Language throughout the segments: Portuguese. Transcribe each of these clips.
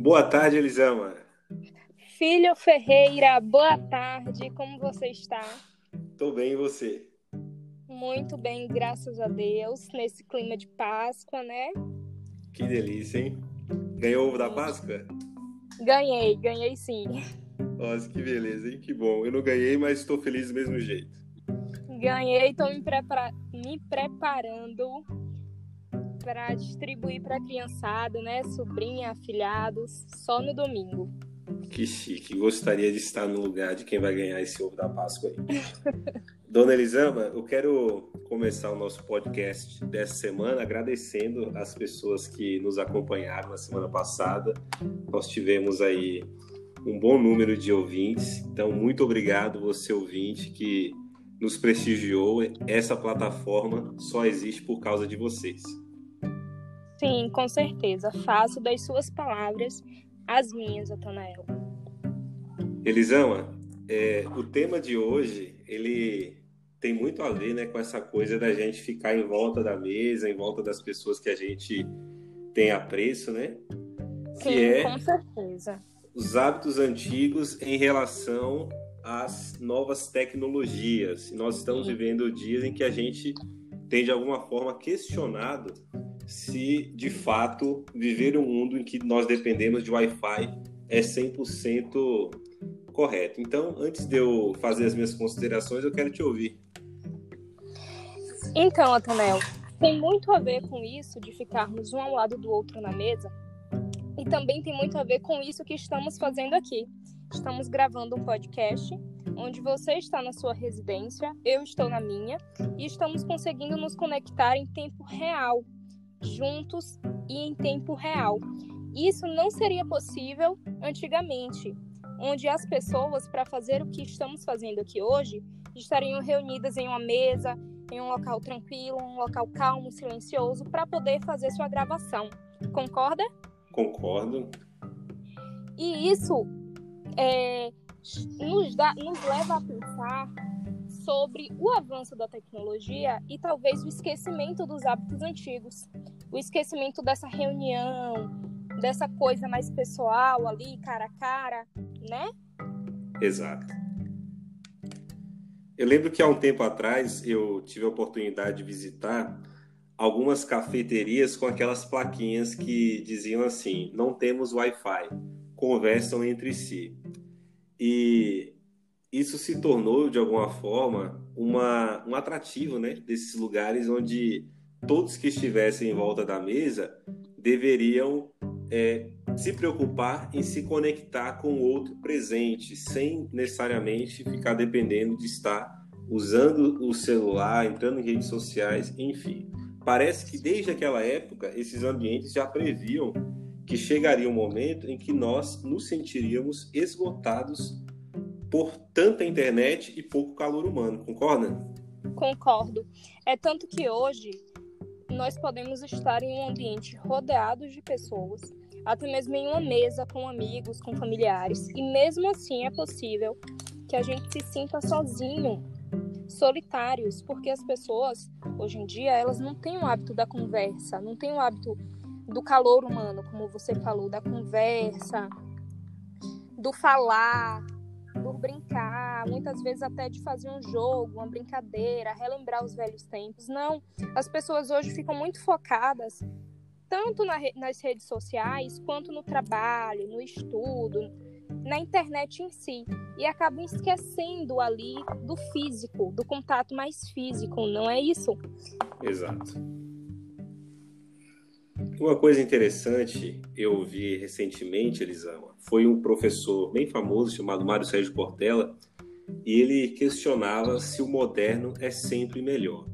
Boa tarde, Elisama. Filho Ferreira, boa tarde. Como você está? Tô bem, e você? Muito bem, graças a Deus. Nesse clima de Páscoa, né? Que delícia, hein? Ganhou ovo da Páscoa? Ganhei, ganhei sim. Nossa, que beleza, hein? Que bom. Eu não ganhei, mas estou feliz do mesmo jeito. Ganhei, estou me, prepara... me preparando para distribuir para a criançada, né? Sobrinha, afilhados, só no domingo. Que chique. Gostaria de estar no lugar de quem vai ganhar esse ovo da Páscoa aí. Dona Elisama, eu quero começar o nosso podcast dessa semana agradecendo as pessoas que nos acompanharam na semana passada. Nós tivemos aí um bom número de ouvintes, então muito obrigado você ouvinte que nos prestigiou. Essa plataforma só existe por causa de vocês. Sim, com certeza. Faço das suas palavras as minhas, Otanael. Elisama, é, o tema de hoje, ele tem muito a ver né, com essa coisa da gente ficar em volta da mesa, em volta das pessoas que a gente tem apreço, né? Sim, é com certeza. Os hábitos antigos em relação às novas tecnologias. Nós estamos vivendo dias em que a gente tem de alguma forma questionado se de fato viver um mundo em que nós dependemos de Wi-Fi é 100% correto. Então, antes de eu fazer as minhas considerações, eu quero te ouvir. Então, Atanel, tem muito a ver com isso de ficarmos um ao lado do outro na mesa. E também tem muito a ver com isso que estamos fazendo aqui. Estamos gravando um podcast onde você está na sua residência, eu estou na minha, e estamos conseguindo nos conectar em tempo real, juntos e em tempo real. Isso não seria possível antigamente, onde as pessoas, para fazer o que estamos fazendo aqui hoje, estariam reunidas em uma mesa, em um local tranquilo, um local calmo, silencioso, para poder fazer sua gravação. Concorda? Concordo. E isso é, nos, dá, nos leva a pensar sobre o avanço da tecnologia e talvez o esquecimento dos hábitos antigos. O esquecimento dessa reunião, dessa coisa mais pessoal ali, cara a cara, né? Exato. Eu lembro que há um tempo atrás eu tive a oportunidade de visitar algumas cafeterias com aquelas plaquinhas que diziam assim: não temos Wi-Fi, conversam entre si. E isso se tornou, de alguma forma, uma, um atrativo né, desses lugares onde todos que estivessem em volta da mesa deveriam é, se preocupar em se conectar com o outro presente, sem necessariamente ficar dependendo de estar usando o celular, entrando em redes sociais, enfim. Parece que desde aquela época esses ambientes já previam que chegaria um momento em que nós nos sentiríamos esgotados por tanta internet e pouco calor humano, concorda? Concordo. É tanto que hoje nós podemos estar em um ambiente rodeado de pessoas até mesmo em uma mesa com amigos, com familiares. E mesmo assim é possível que a gente se sinta sozinho, solitários, porque as pessoas, hoje em dia, elas não têm o hábito da conversa, não têm o hábito do calor humano, como você falou, da conversa, do falar, do brincar, muitas vezes até de fazer um jogo, uma brincadeira, relembrar os velhos tempos. Não, as pessoas hoje ficam muito focadas tanto na, nas redes sociais, quanto no trabalho, no estudo, na internet em si. E acabam esquecendo ali do físico, do contato mais físico, não é isso? Exato. Uma coisa interessante eu vi recentemente, Elisama, foi um professor bem famoso chamado Mário Sérgio Portela, e ele questionava se o moderno é sempre melhor.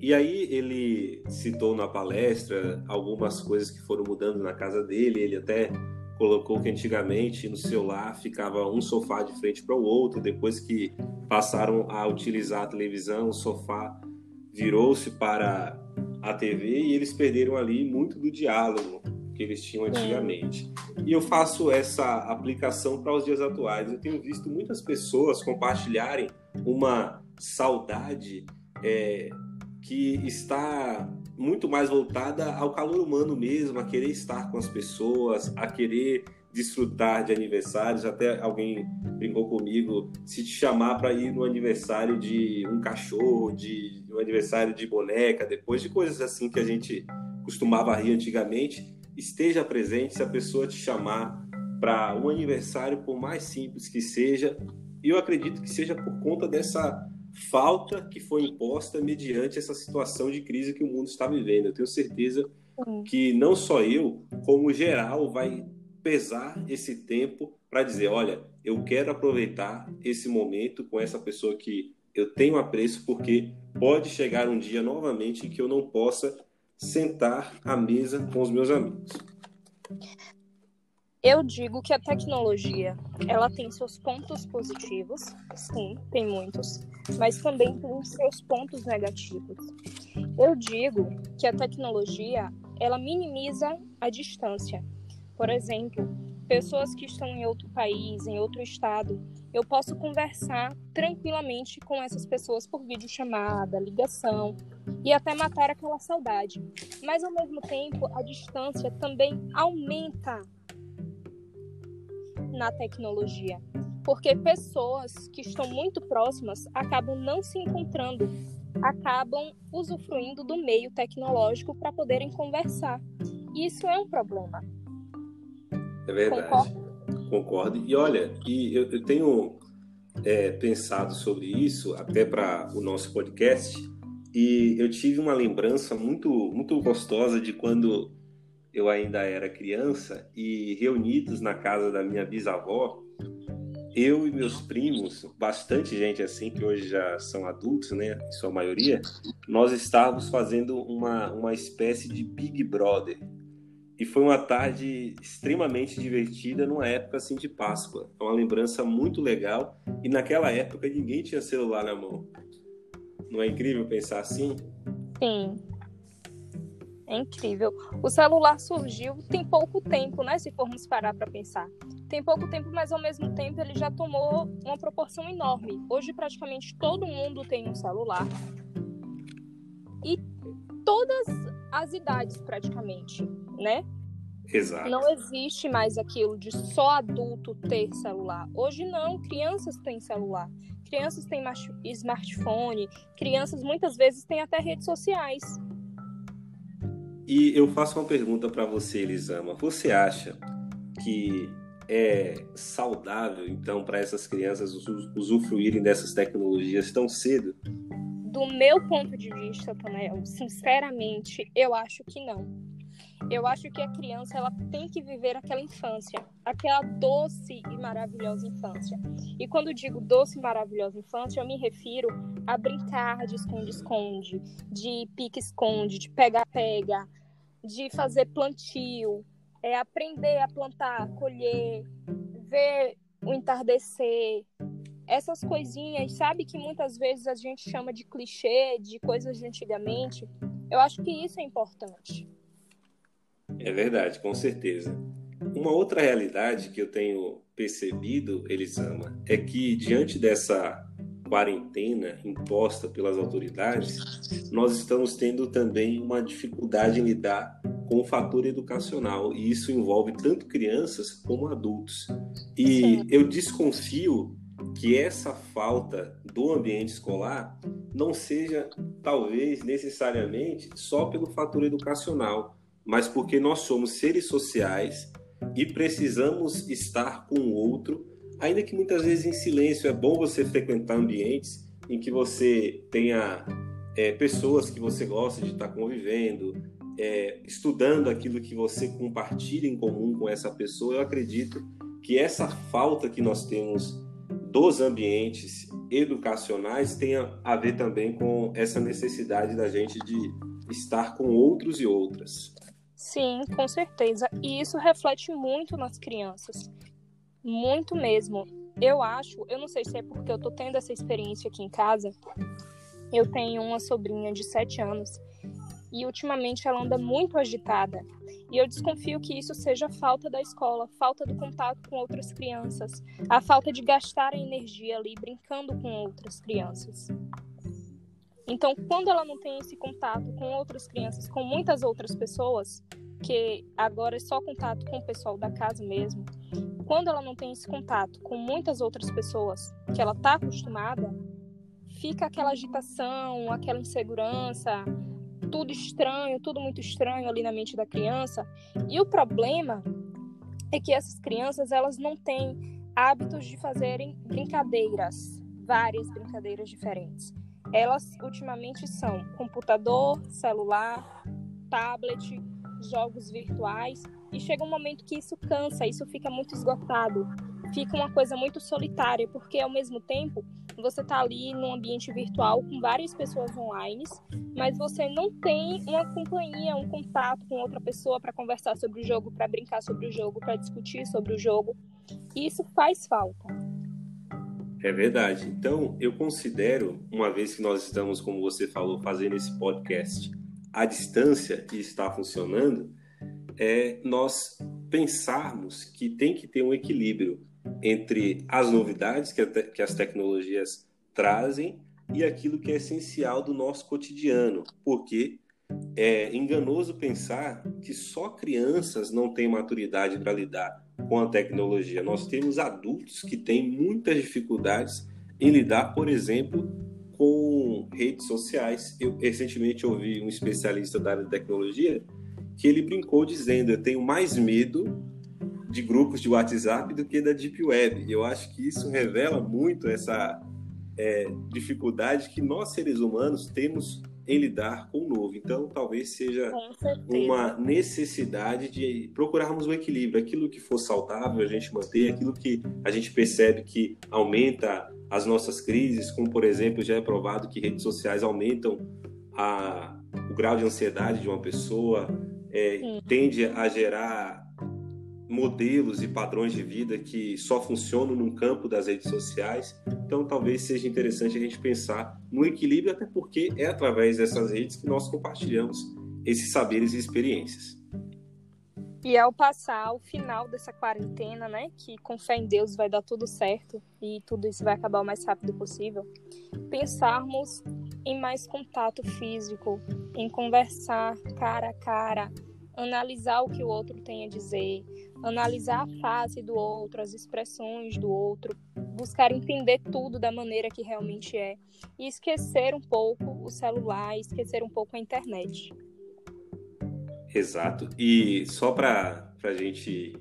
E aí ele citou na palestra algumas coisas que foram mudando na casa dele. Ele até colocou que antigamente no celular ficava um sofá de frente para o outro. Depois que passaram a utilizar a televisão, o sofá virou-se para a TV e eles perderam ali muito do diálogo que eles tinham antigamente. E eu faço essa aplicação para os dias atuais. Eu tenho visto muitas pessoas compartilharem uma saudade é, que está muito mais voltada ao calor humano mesmo, a querer estar com as pessoas, a querer desfrutar de aniversários. Até alguém brincou comigo, se te chamar para ir no aniversário de um cachorro, de um aniversário de boneca, depois de coisas assim que a gente costumava rir antigamente, esteja presente se a pessoa te chamar para um aniversário, por mais simples que seja. E eu acredito que seja por conta dessa falta que foi imposta mediante essa situação de crise que o mundo está vivendo. Eu tenho certeza que não só eu, como geral, vai pesar esse tempo para dizer, olha, eu quero aproveitar esse momento com essa pessoa que eu tenho apreço, porque pode chegar um dia novamente que eu não possa sentar à mesa com os meus amigos. Eu digo que a tecnologia, ela tem seus pontos positivos, sim, tem muitos, mas também tem seus pontos negativos. Eu digo que a tecnologia, ela minimiza a distância. Por exemplo, pessoas que estão em outro país, em outro estado, eu posso conversar tranquilamente com essas pessoas por videochamada, ligação e até matar aquela saudade. Mas ao mesmo tempo, a distância também aumenta na tecnologia, porque pessoas que estão muito próximas acabam não se encontrando, acabam usufruindo do meio tecnológico para poderem conversar. Isso é um problema. É verdade. Concordo. Concordo. E olha, e eu, eu tenho é, pensado sobre isso até para o nosso podcast e eu tive uma lembrança muito muito gostosa de quando eu ainda era criança e reunidos na casa da minha bisavó, eu e meus primos, bastante gente assim que hoje já são adultos, né, em sua maioria, nós estávamos fazendo uma uma espécie de Big Brother. E foi uma tarde extremamente divertida numa época assim de Páscoa. É uma lembrança muito legal e naquela época ninguém tinha celular na mão. Não é incrível pensar assim? Sim. É incrível. O celular surgiu tem pouco tempo, né? Se formos parar para pensar. Tem pouco tempo, mas ao mesmo tempo ele já tomou uma proporção enorme. Hoje praticamente todo mundo tem um celular. E todas as idades praticamente, né? Exato. Não existe mais aquilo de só adulto ter celular. Hoje não, crianças têm celular. Crianças têm smartphone, crianças muitas vezes têm até redes sociais. E eu faço uma pergunta para você, Elisama. Você acha que é saudável, então, para essas crianças usufruírem dessas tecnologias tão cedo? Do meu ponto de vista, Tonel, sinceramente, eu acho que não. Eu acho que a criança ela tem que viver aquela infância, aquela doce e maravilhosa infância. E quando digo doce e maravilhosa infância, eu me refiro a brincar de esconde-esconde, de pique-esconde, de pega-pega, de fazer plantio, é aprender a plantar, colher, ver o entardecer, essas coisinhas, sabe que muitas vezes a gente chama de clichê, de coisas de antigamente. Eu acho que isso é importante. É verdade, com certeza. Uma outra realidade que eu tenho percebido, Elisama, é que diante dessa quarentena imposta pelas autoridades, nós estamos tendo também uma dificuldade em lidar com o fator educacional e isso envolve tanto crianças como adultos. E Sim. eu desconfio que essa falta do ambiente escolar não seja talvez necessariamente só pelo fator educacional, mas porque nós somos seres sociais e precisamos estar com o outro, ainda que muitas vezes em silêncio. É bom você frequentar ambientes em que você tenha é, pessoas que você gosta de estar convivendo, é, estudando aquilo que você compartilha em comum com essa pessoa. Eu acredito que essa falta que nós temos dos ambientes educacionais tenha a ver também com essa necessidade da gente de estar com outros e outras. Sim, com certeza. E isso reflete muito nas crianças. Muito mesmo. Eu acho, eu não sei se é porque eu tô tendo essa experiência aqui em casa. Eu tenho uma sobrinha de 7 anos e ultimamente ela anda muito agitada. E eu desconfio que isso seja falta da escola, falta do contato com outras crianças, a falta de gastar a energia ali brincando com outras crianças. Então, quando ela não tem esse contato com outras crianças, com muitas outras pessoas, que agora é só contato com o pessoal da casa mesmo, quando ela não tem esse contato com muitas outras pessoas que ela está acostumada, fica aquela agitação, aquela insegurança, tudo estranho, tudo muito estranho ali na mente da criança. E o problema é que essas crianças elas não têm hábitos de fazerem brincadeiras, várias brincadeiras diferentes. Elas ultimamente são computador, celular, tablet, jogos virtuais e chega um momento que isso cansa, isso fica muito esgotado, fica uma coisa muito solitária, porque ao mesmo tempo você está ali num ambiente virtual com várias pessoas online, mas você não tem uma companhia, um contato com outra pessoa para conversar sobre o jogo, para brincar sobre o jogo, para discutir sobre o jogo. E isso faz falta. É verdade. Então, eu considero, uma vez que nós estamos, como você falou, fazendo esse podcast à distância e está funcionando, é nós pensarmos que tem que ter um equilíbrio entre as novidades que, que as tecnologias trazem e aquilo que é essencial do nosso cotidiano, porque é enganoso pensar que só crianças não têm maturidade para lidar com a tecnologia. Nós temos adultos que têm muitas dificuldades em lidar, por exemplo, com redes sociais. Eu recentemente ouvi um especialista da área de tecnologia que ele brincou dizendo: Eu tenho mais medo de grupos de WhatsApp do que da Deep Web. Eu acho que isso revela muito essa é, dificuldade que nós seres humanos temos em lidar com o novo. Então, talvez seja uma necessidade de procurarmos um equilíbrio. Aquilo que for saudável, a gente manter, aquilo que a gente percebe que aumenta as nossas crises, como, por exemplo, já é provado que redes sociais aumentam a, o grau de ansiedade de uma pessoa, é, tende a gerar modelos e padrões de vida que só funcionam no campo das redes sociais. Então, talvez seja interessante a gente pensar no equilíbrio, até porque é através dessas redes que nós compartilhamos esses saberes e experiências. E ao passar o final dessa quarentena, né, que com fé em Deus vai dar tudo certo e tudo isso vai acabar o mais rápido possível, pensarmos em mais contato físico, em conversar cara a cara, analisar o que o outro tem a dizer, analisar a face do outro, as expressões do outro, buscar entender tudo da maneira que realmente é e esquecer um pouco o celular, esquecer um pouco a internet. Exato. E só para a gente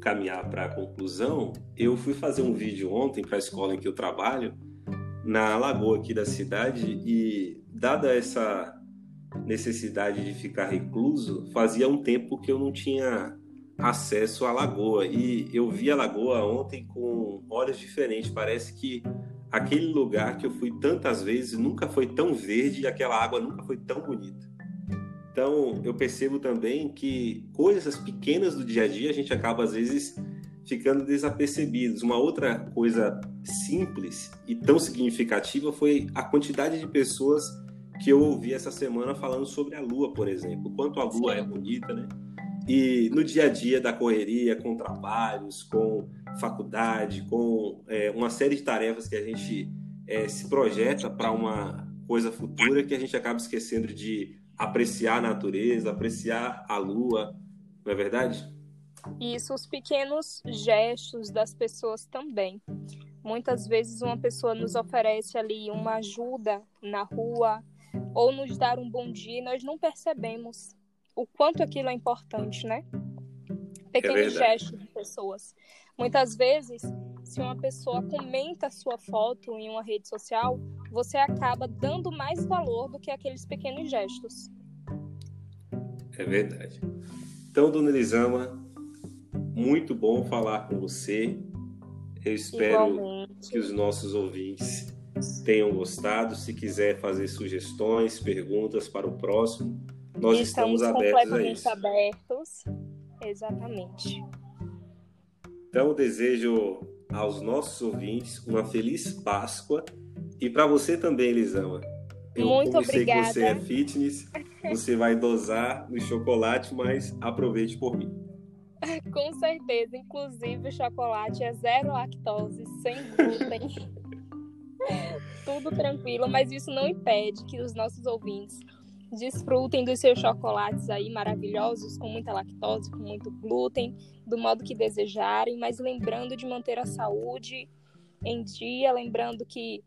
caminhar para a conclusão, eu fui fazer um vídeo ontem para a escola em que eu trabalho, na lagoa aqui da cidade, e dada essa necessidade de ficar recluso, fazia um tempo que eu não tinha acesso à lagoa. E eu vi a lagoa ontem com olhos diferentes. Parece que aquele lugar que eu fui tantas vezes nunca foi tão verde e aquela água nunca foi tão bonita. Então, eu percebo também que coisas pequenas do dia a dia a gente acaba às vezes ficando desapercebidos. Uma outra coisa simples e tão significativa foi a quantidade de pessoas que eu ouvi essa semana falando sobre a lua, por exemplo. Quanto a lua Sim. é bonita, né? E no dia a dia da correria, com trabalhos, com faculdade, com é, uma série de tarefas que a gente é, se projeta para uma coisa futura que a gente acaba esquecendo de apreciar a natureza, apreciar a lua, não é verdade? Isso, os pequenos gestos das pessoas também. Muitas vezes uma pessoa nos oferece ali uma ajuda na rua ou nos dar um bom dia e nós não percebemos o quanto aquilo é importante, né? Pequenos é gestos de pessoas. Muitas vezes, se uma pessoa comenta a sua foto em uma rede social, você acaba dando mais valor do que aqueles pequenos gestos. É verdade. Então, dona Elisama, muito bom falar com você. Eu espero Igualmente. que os nossos ouvintes tenham gostado. Se quiser fazer sugestões, perguntas para o próximo, nós estamos, estamos abertos a isso. abertos. Exatamente. Então, desejo aos nossos ouvintes uma feliz Páscoa e para você também, Elisama. Eu, Muito obrigada. sei que você é fitness, você vai dosar no chocolate, mas aproveite por mim. Com certeza, inclusive o chocolate é zero lactose, sem glúten. Tudo tranquilo, mas isso não impede que os nossos ouvintes desfrutem dos seus chocolates aí maravilhosos, com muita lactose, com muito glúten, do modo que desejarem, mas lembrando de manter a saúde em dia, lembrando que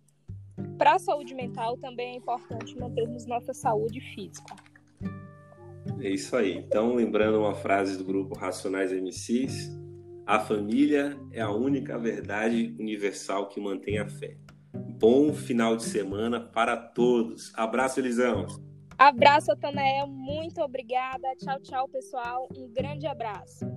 para a saúde mental também é importante mantermos nossa saúde física. É isso aí. Então, lembrando uma frase do grupo Racionais MCs, a família é a única verdade universal que mantém a fé. Bom final de semana para todos. Abraço, Elisão. Abraço, Atanael. Muito obrigada. Tchau, tchau, pessoal. Um grande abraço.